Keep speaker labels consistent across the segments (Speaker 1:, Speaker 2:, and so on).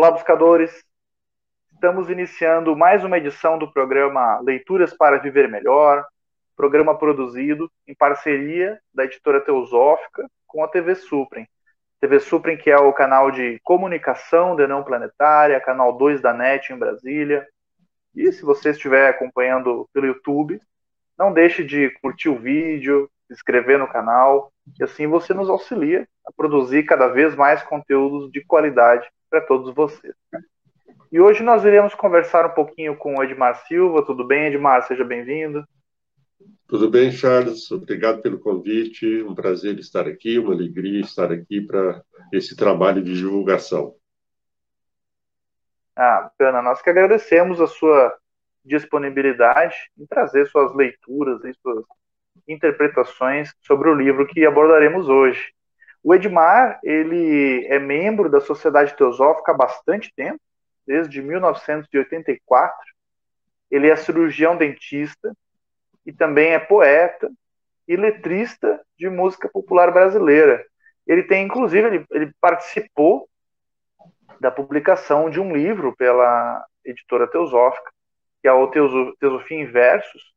Speaker 1: Olá, buscadores! Estamos iniciando mais uma edição do programa Leituras para Viver Melhor, programa produzido em parceria da editora Teosófica com a TV Suprem. TV Suprem, que é o canal de comunicação da Não Planetária, canal 2 da NET em Brasília. E se você estiver acompanhando pelo YouTube, não deixe de curtir o vídeo, se inscrever no canal, e assim você nos auxilia a produzir cada vez mais conteúdos de qualidade para todos vocês. E hoje nós iremos conversar um pouquinho com o Edmar Silva. Tudo bem, Edmar? Seja bem-vindo.
Speaker 2: Tudo bem, Charles? Obrigado pelo convite. Um prazer estar aqui, uma alegria estar aqui para esse trabalho de divulgação.
Speaker 1: Ah, bacana. Nós que agradecemos a sua disponibilidade em trazer suas leituras e suas interpretações sobre o livro que abordaremos hoje. O Edmar, ele é membro da Sociedade Teosófica há bastante tempo, desde 1984. Ele é cirurgião dentista e também é poeta e letrista de música popular brasileira. Ele tem, inclusive, ele, ele participou da publicação de um livro pela editora Teosófica, que é o Teosofia em Versos.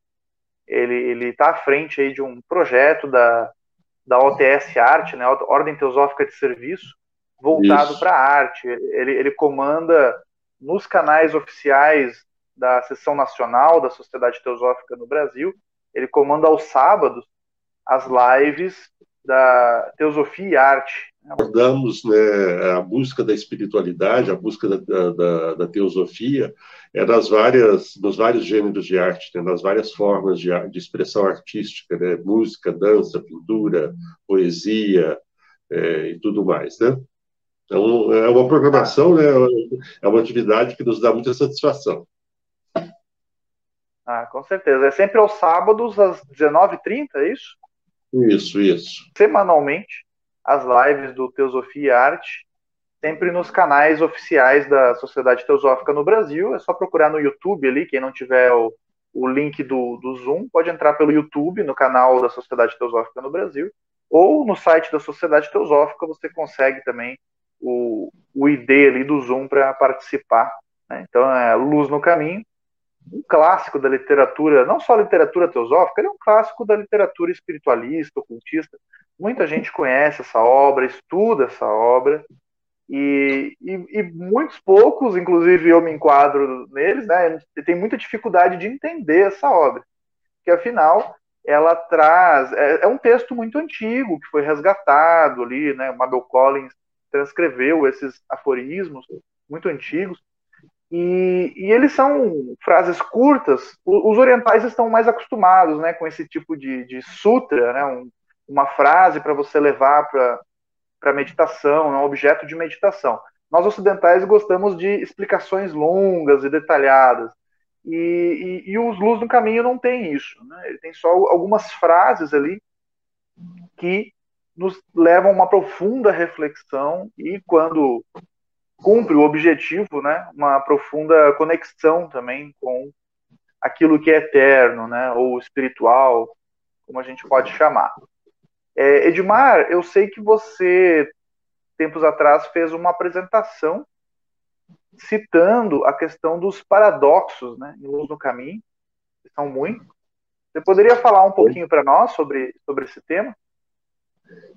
Speaker 1: Ele está à frente aí de um projeto da da OTS Arte, né, Ordem Teosófica de Serviço, voltado para a arte. Ele, ele comanda nos canais oficiais da seção nacional da Sociedade Teosófica no Brasil, ele comanda aos sábados as lives da Teosofia e Arte,
Speaker 2: abordamos né, a busca da espiritualidade, a busca da, da, da teosofia, é nas várias, nos vários gêneros de arte, né, nas várias formas de, de expressão artística, né, música, dança, pintura, poesia é, e tudo mais, né? Então, é uma programação, né, é uma atividade que nos dá muita satisfação.
Speaker 1: Ah, com certeza. É sempre aos sábados, às 19h30, é isso?
Speaker 2: Isso, isso.
Speaker 1: Semanalmente as lives do Teosofia e Arte, sempre nos canais oficiais da Sociedade Teosófica no Brasil. É só procurar no YouTube ali, quem não tiver o, o link do, do Zoom, pode entrar pelo YouTube, no canal da Sociedade Teosófica no Brasil, ou no site da Sociedade Teosófica você consegue também o, o ID ali do Zoom para participar. Né? Então é Luz no Caminho, um clássico da literatura, não só literatura teosófica, ele é um clássico da literatura espiritualista, ocultista. Muita gente conhece essa obra, estuda essa obra, e, e, e, muitos poucos, inclusive eu me enquadro neles, né, tem muita dificuldade de entender essa obra, que afinal ela traz, é, é, um texto muito antigo, que foi resgatado ali, né, Mabel Collins transcreveu esses aforismos muito antigos, e, e, eles são frases curtas. Os orientais estão mais acostumados né, com esse tipo de, de sutra, né, um, uma frase para você levar para meditação, é um objeto de meditação. Nós ocidentais gostamos de explicações longas e detalhadas. E, e, e os Luz no Caminho não tem isso. Né? Ele tem só algumas frases ali que nos levam a uma profunda reflexão e quando cumpre o objetivo, né, uma profunda conexão também com aquilo que é eterno, né, ou espiritual, como a gente pode chamar. É, Edmar, eu sei que você, tempos atrás, fez uma apresentação citando a questão dos paradoxos né, Luz no Caminho, que são muitos. Você poderia falar um pouquinho para nós sobre, sobre esse tema?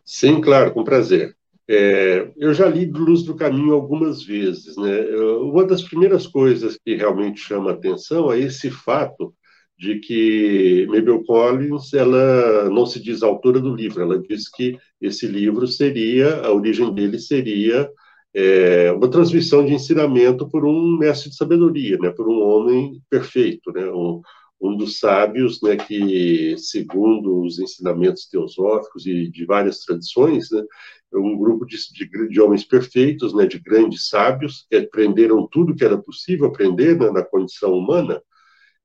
Speaker 2: Sim, claro, com prazer. É, eu já li Luz do Caminho algumas vezes. Né? Uma das primeiras coisas que realmente chama atenção é esse fato de que Mabel Collins ela não se diz autora do livro, ela diz que esse livro seria, a origem dele seria é, uma transmissão de ensinamento por um mestre de sabedoria, né, por um homem perfeito, né, um, um dos sábios, né, que segundo os ensinamentos teosóficos e de várias tradições, né, um grupo de, de, de, homens perfeitos, né, de grandes sábios, que aprenderam tudo que era possível aprender né, na condição humana,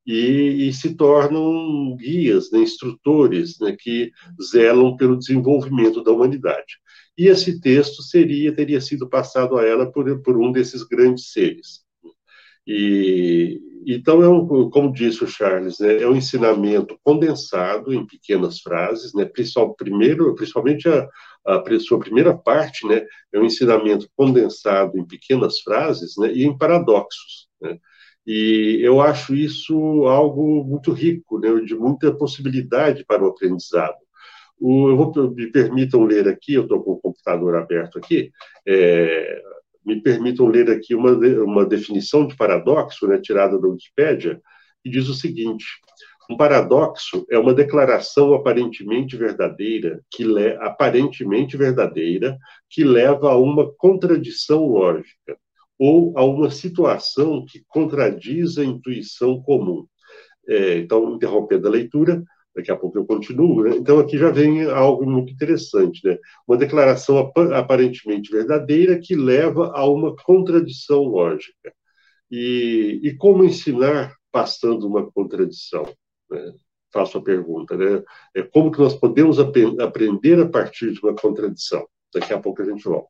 Speaker 2: e, e, se tornam guias, né, instrutores, né, que zelam pelo desenvolvimento da humanidade. E esse texto seria teria sido passado a ela por, por um desses grandes seres. E então um, como disse o Charles, né, é um ensinamento condensado em pequenas frases, né, primeiro, principalmente a, a sua primeira parte, né, é um ensinamento condensado em pequenas frases, né, e em paradoxos, né? E eu acho isso algo muito rico, né, de muita possibilidade para o aprendizado. O, eu vou, me permitam ler aqui, eu estou com o computador aberto aqui, é, me permitam ler aqui uma, uma definição de paradoxo, né, tirada da Wikipédia, que diz o seguinte: um paradoxo é uma declaração aparentemente verdadeira que le, aparentemente verdadeira que leva a uma contradição lógica ou a uma situação que contradiz a intuição comum. É, então, interrompendo a leitura, daqui a pouco eu continuo. Né? Então, aqui já vem algo muito interessante, né? Uma declaração ap aparentemente verdadeira que leva a uma contradição lógica. E, e como ensinar passando uma contradição? Né? Faço a pergunta, né? É como que nós podemos ap aprender a partir de uma contradição? Daqui a pouco a gente volta.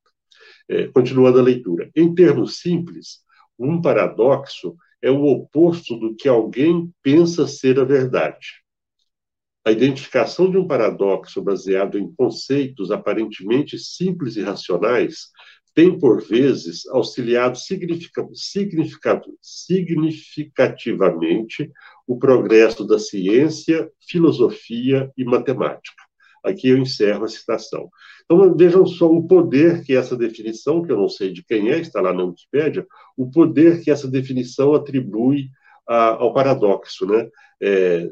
Speaker 2: É, continuando a leitura. Em termos simples, um paradoxo é o oposto do que alguém pensa ser a verdade. A identificação de um paradoxo baseado em conceitos aparentemente simples e racionais tem, por vezes, auxiliado significativamente o progresso da ciência, filosofia e matemática. Aqui eu encerro a citação. Então, vejam só o poder que essa definição, que eu não sei de quem é, está lá na Wikipédia, o poder que essa definição atribui a, ao paradoxo. Né? É,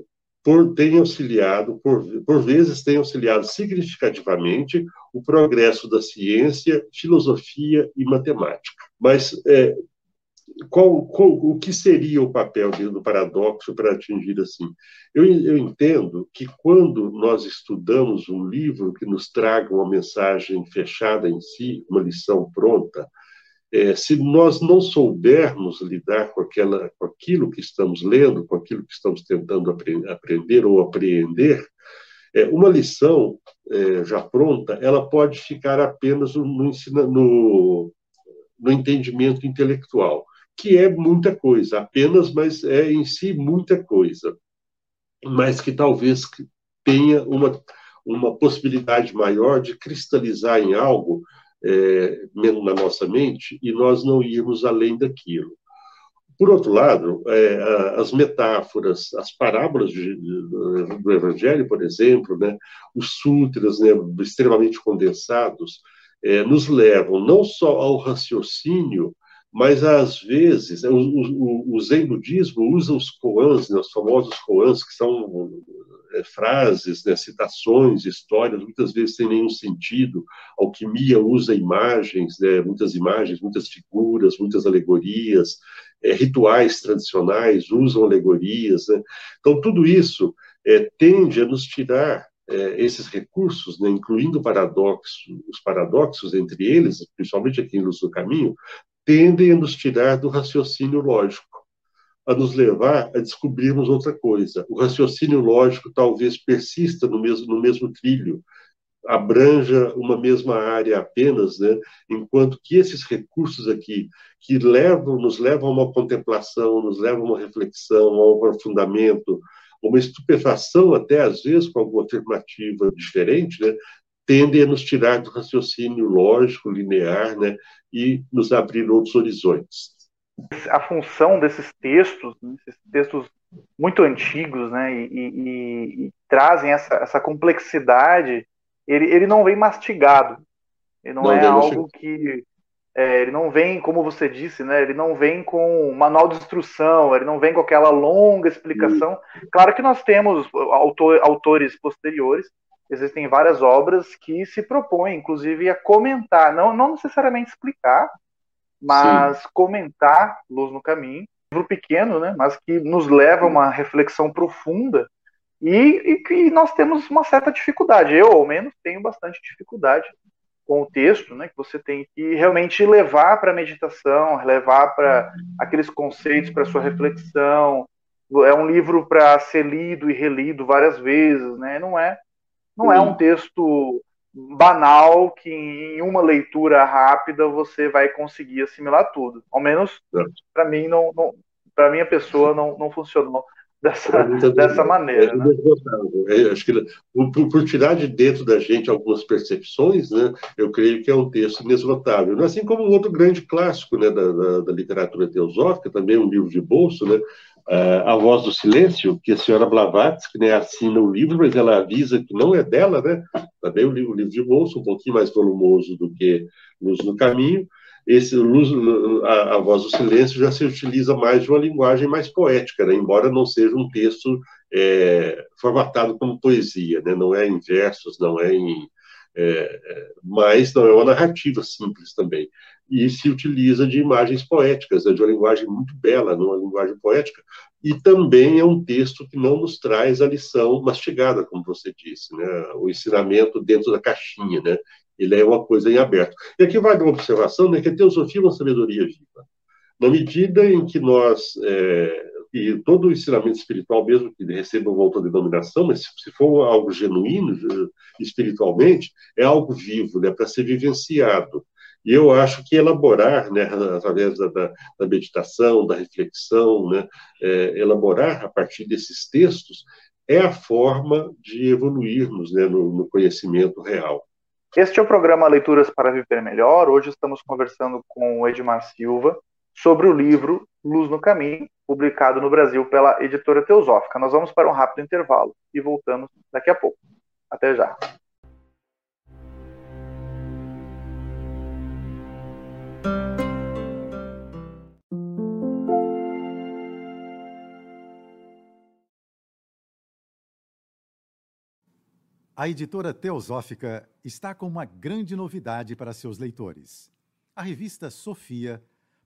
Speaker 2: por, tem auxiliado, por, por vezes tem auxiliado significativamente o progresso da ciência, filosofia e matemática. Mas é, qual, qual, o que seria o papel do paradoxo para atingir assim? Eu, eu, entendo que quando nós estudamos um livro que nos traga uma mensagem fechada em si, uma lição pronta, é, se nós não soubermos lidar com, aquela, com aquilo que estamos lendo, com aquilo que estamos tentando aprender ou apreender, é, uma lição é, já pronta, ela pode ficar apenas no, no, no entendimento intelectual que é muita coisa, apenas, mas é em si muita coisa, mas que talvez tenha uma, uma possibilidade maior de cristalizar em algo é, na nossa mente e nós não irmos além daquilo. Por outro lado, é, as metáforas, as parábolas de, de, do Evangelho, por exemplo, né, os sutras né, extremamente condensados, é, nos levam não só ao raciocínio mas às vezes o, o, o Zen budismo usa os koans, né, os famosos koans, que são é, frases, né, citações, histórias, muitas vezes sem nenhum sentido. A alquimia usa imagens, né, muitas imagens, muitas figuras, muitas alegorias. É, rituais tradicionais usam alegorias. Né? Então, tudo isso é, tende a nos tirar é, esses recursos, né, incluindo paradoxo, os paradoxos entre eles, principalmente aqui em Luz do Caminho, tendem a nos tirar do raciocínio lógico, a nos levar a descobrirmos outra coisa. O raciocínio lógico talvez persista no mesmo, no mesmo trilho, abranja uma mesma área apenas, né? enquanto que esses recursos aqui, que levam, nos levam a uma contemplação, nos levam a uma reflexão, a um aprofundamento, uma estupefação até às vezes com alguma afirmativa diferente, né? Tendem a nos tirar do raciocínio lógico, linear, né, e nos abrir outros horizontes.
Speaker 1: A função desses textos, né, esses textos muito antigos, né, e, e, e trazem essa, essa complexidade, ele, ele não vem mastigado, ele não, não é algo que é, ele não vem, como você disse, né? Ele não vem com manual de instrução, ele não vem com aquela longa explicação. Claro que nós temos autor, autores posteriores existem várias obras que se propõem, inclusive, a comentar, não, não necessariamente explicar, mas Sim. comentar Luz no Caminho, um livro pequeno, né, mas que nos leva a uma reflexão profunda e, que nós temos uma certa dificuldade. Eu, ao menos, tenho bastante dificuldade com o texto, né, que você tem que realmente levar para a meditação, levar para aqueles conceitos, para sua reflexão. É um livro para ser lido e relido várias vezes, né? Não é não é um texto banal que em uma leitura rápida você vai conseguir assimilar tudo. Ao menos para mim não, não para minha pessoa não, não funcionou dessa, dessa maneira. É, né?
Speaker 2: é, acho que por, por, tirar de dentro da gente algumas percepções, né, eu creio que é um texto inesgotável. Assim como um outro grande clássico né, da, da, da literatura teosófica, também um livro de bolso, né, a Voz do Silêncio, que a senhora Blavatsky né, assina o livro, mas ela avisa que não é dela, né? Também o livro, o livro de bolso, um pouquinho mais volumoso do que Luz no Caminho, esse luz, a, a, voz do silêncio já se utiliza mais de uma linguagem mais poética, né? embora não seja um texto é, formatado como poesia, né? não é em versos, não é em é, é, mas não é uma narrativa simples também. E se utiliza de imagens poéticas, né? de uma linguagem muito bela, numa linguagem poética. E também é um texto que não nos traz a lição mastigada, como você disse, né? o ensinamento dentro da caixinha. Né? Ele é uma coisa em aberto. E aqui vai uma observação, né, que a teosofia é uma sabedoria viva. Na medida em que nós, é, e todo o ensinamento espiritual, mesmo que receba uma outra denominação, mas se for algo genuíno espiritualmente, é algo vivo, né, para ser vivenciado. E eu acho que elaborar, né, através da, da, da meditação, da reflexão, né, é, elaborar a partir desses textos, é a forma de evoluirmos né, no, no conhecimento real.
Speaker 1: Este é o programa Leituras para Viver Melhor. Hoje estamos conversando com o Edmar Silva sobre o livro Luz no Caminho, publicado no Brasil pela editora Teosófica. Nós vamos para um rápido intervalo e voltamos daqui a pouco. Até já.
Speaker 3: A editora Teosófica está com uma grande novidade para seus leitores. A revista Sofia,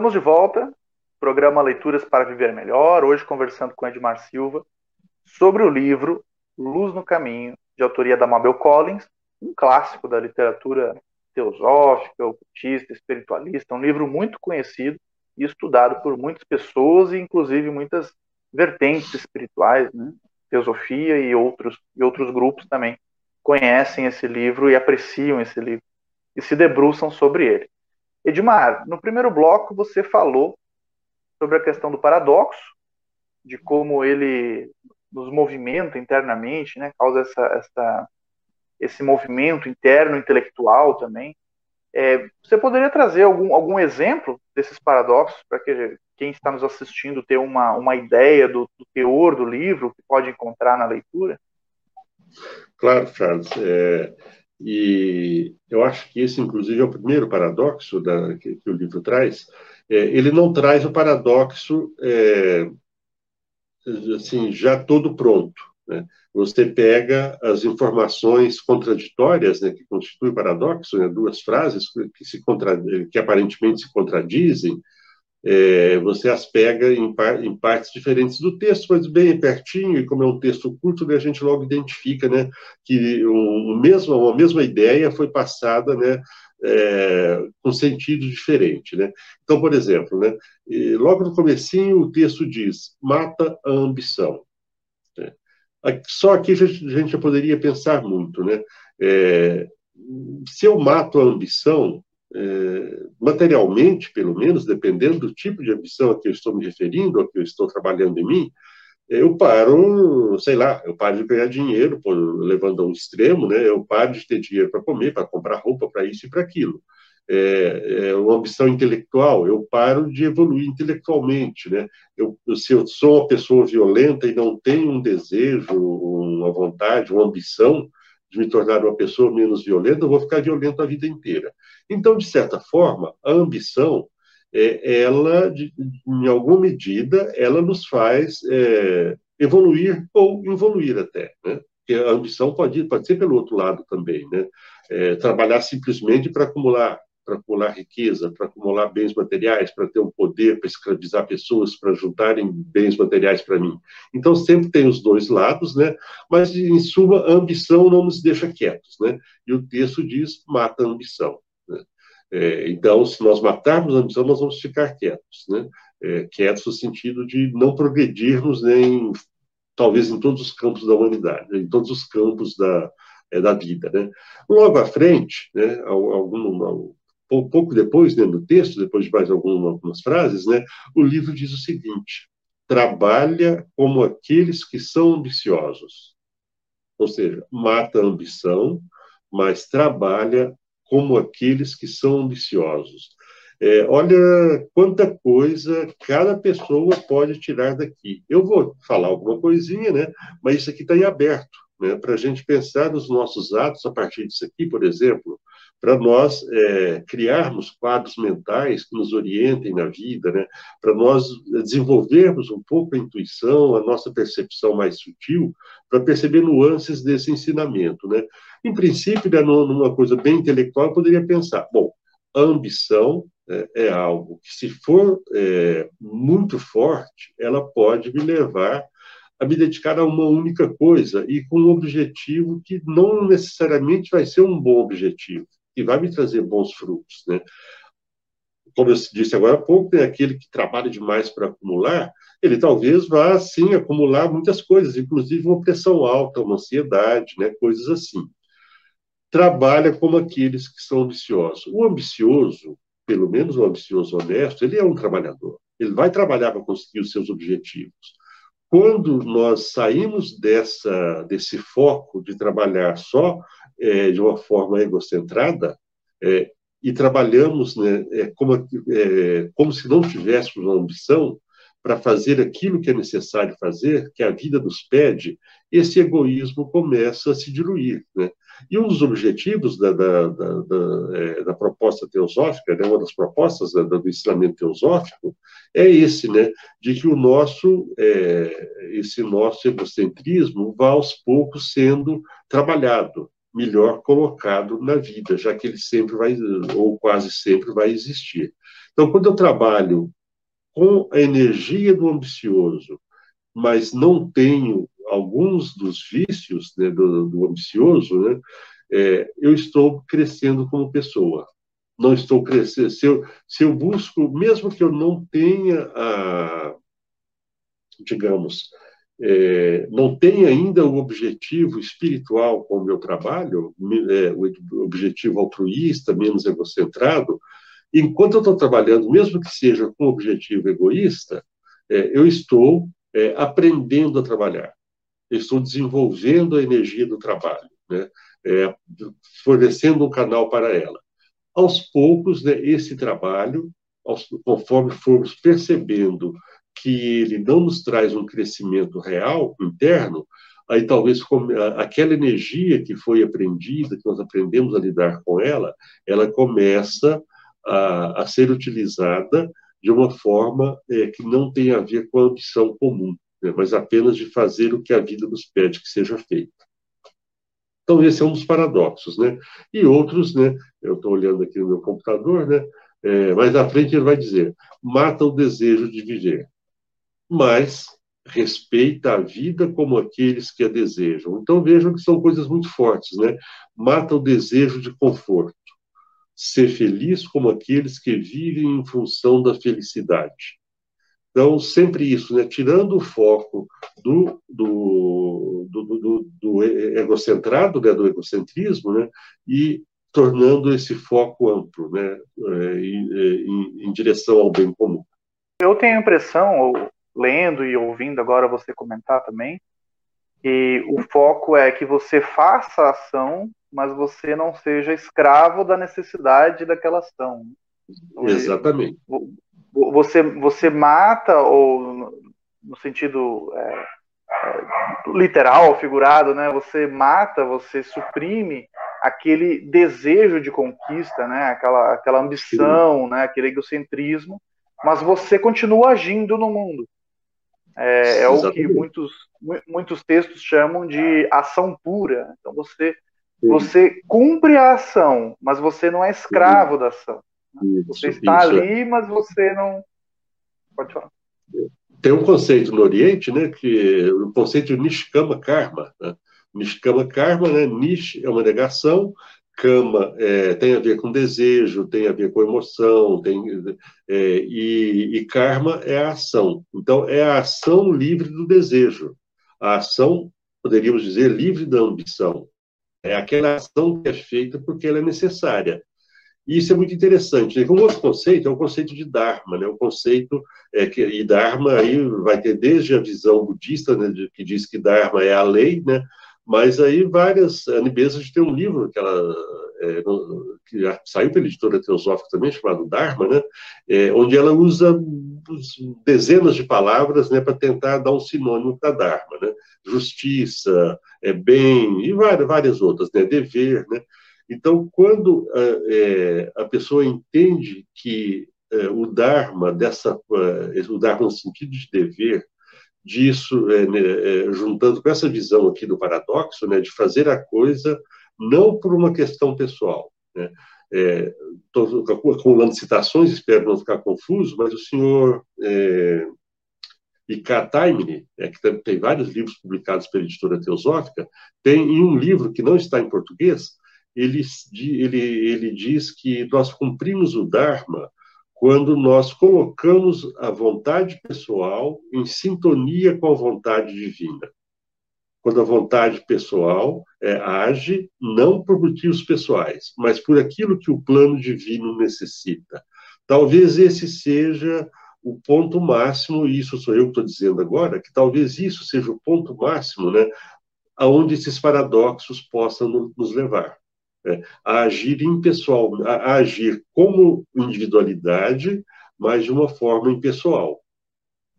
Speaker 1: Estamos de volta. Programa Leituras para Viver Melhor. Hoje conversando com Edmar Silva sobre o livro Luz no Caminho, de autoria da Mabel Collins, um clássico da literatura teosófica, ocultista, espiritualista, um livro muito conhecido e estudado por muitas pessoas e inclusive muitas vertentes espirituais, né? teosofia e outros e outros grupos também conhecem esse livro e apreciam esse livro e se debruçam sobre ele. Edmar, no primeiro bloco você falou sobre a questão do paradoxo, de como ele nos movimenta internamente, né, causa essa, essa esse movimento interno intelectual também. É, você poderia trazer algum, algum exemplo desses paradoxos para que quem está nos assistindo ter uma, uma ideia do, do teor do livro que pode encontrar na leitura?
Speaker 2: Claro, Charles. É, e eu acho que esse, inclusive, é o primeiro paradoxo da, que, que o livro traz. É, ele não traz o paradoxo é, assim já todo pronto. Né? Você pega as informações contraditórias, né, que constituem paradoxo, né, duas frases que, se que aparentemente se contradizem, é, você as pega em, par... em, partes diferentes do texto, mas bem pertinho, e como é um texto curto, né, a gente logo identifica né, que o mesmo, uma mesma ideia foi passada né, é, com sentido diferente. Né? Então, por exemplo, né, logo no comecinho o texto diz, mata a ambição. Só aqui a gente já poderia pensar muito, né? É, se eu mato a ambição, é, materialmente, pelo menos, dependendo do tipo de ambição a que eu estou me referindo, a que eu estou trabalhando em mim, eu paro, sei lá, eu paro de ganhar dinheiro, levando a um extremo, né? Eu paro de ter dinheiro para comer, para comprar roupa, para isso e para aquilo. é, é, uma ambição intelectual, eu paro de evoluir intelectualmente, né? Eu, se eu sou uma pessoa violenta e não tenho um desejo, uma vontade, uma ambição de me tornar uma pessoa menos violenta, eu vou ficar violento a vida inteira. Então, de certa forma, a ambição, é, ela, de, em alguma medida, ela nos faz é, evoluir ou involuir até, né? Porque a ambição pode, pode ser pelo outro lado também, né? É, trabalhar simplesmente para acumular para acumular riqueza, para acumular bens materiais, para ter um poder, para escravizar pessoas, para juntarem bens materiais para mim. Então sempre tem os dois lados, né? Mas em suma a ambição não nos deixa quietos, né? E o texto diz mata a ambição. Né? É, então se nós matarmos a ambição nós vamos ficar quietos, né? É, quietos no sentido de não progredirmos nem talvez em todos os campos da humanidade, em todos os campos da, é, da vida. Né? Logo à frente, né, algum, pouco depois, né, no texto, depois de mais algumas, algumas frases, né, o livro diz o seguinte: trabalha como aqueles que são ambiciosos. Ou seja, mata a ambição, mas trabalha como aqueles que são ambiciosos. É, olha quanta coisa cada pessoa pode tirar daqui. Eu vou falar alguma coisinha, né? Mas isso aqui está em aberto, né? Para a gente pensar nos nossos atos a partir disso aqui, por exemplo, para nós é, criarmos quadros mentais que nos orientem na vida, né? para nós desenvolvermos um pouco a intuição, a nossa percepção mais sutil, para perceber nuances desse ensinamento. Né? Em princípio, né, numa coisa bem intelectual, eu poderia pensar: bom, a ambição é, é algo que, se for é, muito forte, ela pode me levar a me dedicar a uma única coisa e com um objetivo que não necessariamente vai ser um bom objetivo que vai me trazer bons frutos, né? Como eu disse agora há pouco, tem aquele que trabalha demais para acumular, ele talvez vá, sim, acumular muitas coisas, inclusive uma pressão alta, uma ansiedade, né? Coisas assim. Trabalha como aqueles que são ambiciosos. O ambicioso, pelo menos o ambicioso honesto, ele é um trabalhador. Ele vai trabalhar para conseguir os seus objetivos quando nós saímos dessa, desse foco de trabalhar só é, de uma forma egocentrada é, e trabalhamos né, é, como, é, como se não tivéssemos uma ambição para fazer aquilo que é necessário fazer, que a vida nos pede, esse egoísmo começa a se diluir. Né? E um dos objetivos da, da, da, da, é, da proposta teosófica, né, uma das propostas do ensinamento teosófico, é esse, né, de que o nosso, é, esse nosso egocentrismo vá aos poucos sendo trabalhado, melhor colocado na vida, já que ele sempre vai, ou quase sempre vai existir. Então, quando eu trabalho com a energia do ambicioso, mas não tenho alguns dos vícios né, do, do, ambicioso, né, é, eu estou crescendo como pessoa. Não estou crescendo. Se eu, se eu busco, mesmo que eu não tenha a, digamos, é, não tenha ainda o objetivo espiritual com o meu trabalho, é, o objetivo altruísta, menos egocentrado, enquanto eu estou trabalhando, mesmo que seja com objetivo egoísta, é, eu estou é, aprendendo a trabalhar estou desenvolvendo a energia do trabalho, né? É, fornecendo um canal para ela. Aos poucos, né, esse trabalho, aos, conforme formos percebendo que ele não nos traz um crescimento real, interno, aí talvez aquela energia que foi aprendida, que nós aprendemos a lidar com ela, ela começa a, a ser utilizada de uma forma é, que não tem a ver com a ambição comum né, mas apenas de fazer o que a vida nos pede que seja feito. Então, esse é um dos paradoxos, né? E outros, né? Eu estou olhando aqui no meu computador, né? É, mais à frente ele vai dizer: mata o desejo de viver, mas respeita a vida como aqueles que a desejam. Então vejam que são coisas muito fortes, né? Mata o desejo de conforto, ser feliz como aqueles que vivem em função da felicidade. Então, sempre isso, né? tirando o foco do, do, do, do, do egocentrado, né? do egocentrismo, né? e tornando esse foco amplo, né? É, em, em, em direção ao bem comum.
Speaker 1: Eu tenho a impressão, lendo e ouvindo agora você comentar também, E o foco é que você faça a ação, mas você não seja escravo da necessidade daquela ação.
Speaker 2: Exatamente.
Speaker 1: Você, você mata, ou no sentido é, é, literal, figurado, né? Você mata, você suprime aquele desejo de conquista, né? Aquela, aquela ambição, né? Aquele egocentrismo, mas você continua agindo no mundo. É, é o que muitos, muitos textos chamam de ação pura. Então você, você cumpre a ação, mas você não é escravo da ação. Você está isso. ali, mas você não. Pode falar.
Speaker 2: Tem um conceito no Oriente, né, que o conceito de Nishkama Karma. Né? Nishkama Karma, né? Nish é uma negação, Kama é, tem a ver com desejo, tem a ver com emoção, tem, é, e, e, karma é a ação. Então, é a ação livre do desejo. A ação, poderíamos dizer, livre da ambição. É aquela ação que é feita porque ela é necessária. E isso é muito interessante. Né? Um outro conceito é o conceito de Dharma, né? o conceito é que e Dharma aí vai ter desde a visão budista, né, que diz que Dharma é a lei, né? Mas aí várias, a Nibesa tem um livro que ela é, que saiu pela editora teosófica também, chamado Dharma, né? É, onde ela usa dezenas de palavras né, para tentar dar um sinônimo para Dharma, né? Justiça, é, bem e várias, várias outras, né? Dever, né? Então, quando é, a pessoa entende que é, o Dharma, dessa, é, o Dharma no sentido de dever, disso, é, né, é, juntando com essa visão aqui do paradoxo, né, de fazer a coisa não por uma questão pessoal. Né? É, acumulando citações, espero não ficar confuso, mas o senhor é, Ika Taimini, é, que tem, tem, vários livros publicados pela editora Teosófica, tem em um livro que não está em português, ele, ele, ele diz que nós cumprimos o Dharma quando nós colocamos a vontade pessoal em sintonia com a vontade divina. Quando a vontade pessoal é, age não por motivos pessoais, mas por aquilo que o plano divino necessita. Talvez esse seja o ponto máximo, e isso sou eu que estou dizendo agora, que talvez isso seja o ponto máximo, né, aonde esses paradoxos possam nos levar a agir impessoal, a, a agir como individualidade, mas de uma forma impessoal.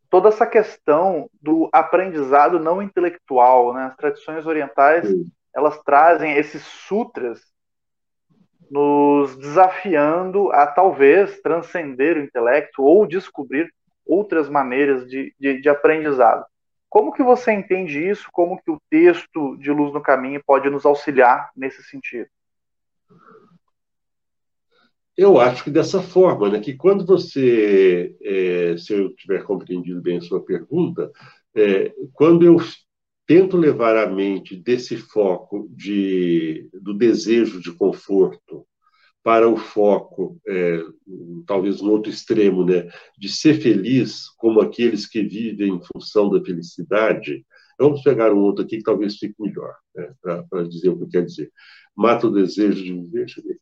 Speaker 1: Toda essa questão do aprendizado não intelectual, né? as tradições orientais, Sim. elas trazem esses sutras nos desafiando a talvez transcender o intelecto ou descobrir outras maneiras de, de, de, aprendizado. Como que você entende isso? Como que o texto de Luz no Caminho pode nos auxiliar nesse sentido?
Speaker 2: Eu acho que dessa forma, né, que quando você, é, se eu tiver compreendido bem a sua pergunta, é, quando eu tento levar a mente desse foco de, do desejo de conforto para o foco, é, talvez no outro extremo, né, de ser feliz como aqueles que vivem em função da felicidade, vamos pegar um outro aqui que talvez fique melhor, né, para dizer o que quer dizer. Mata o desejo de viver, deixa eu ver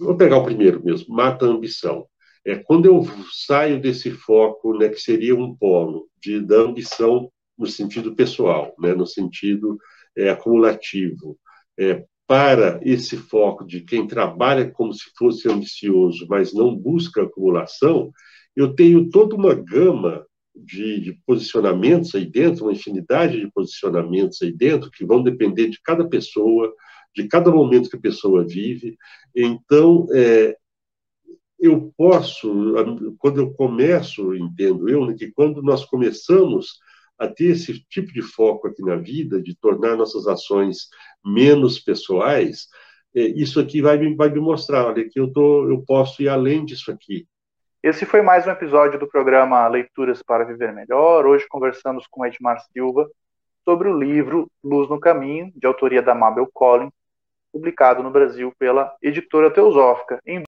Speaker 2: Vou pegar o primeiro mesmo, mata a ambição. É quando eu saio desse foco, né, que seria um polo de da ambição no sentido pessoal, né, no sentido é, acumulativo, é, para esse foco de quem trabalha como se fosse ambicioso, mas não busca acumulação, eu tenho toda uma gama de, de, posicionamentos aí dentro, uma infinidade de posicionamentos aí dentro, que vão depender de cada pessoa, de cada momento que a pessoa vive. Então, é, eu posso, quando eu começo, entendo eu, né, que quando nós começamos a ter esse tipo de foco aqui na vida, de tornar nossas ações menos pessoais, é, isso aqui vai me, vai me mostrar, olha, que eu, tô, eu posso ir além disso aqui.
Speaker 1: Esse foi mais um episódio do programa Leituras para Viver Melhor. Hoje conversamos com Edmar Silva sobre o livro Luz no Caminho, de autoria da Mabel Collins, publicado no Brasil pela editora Teosófica, em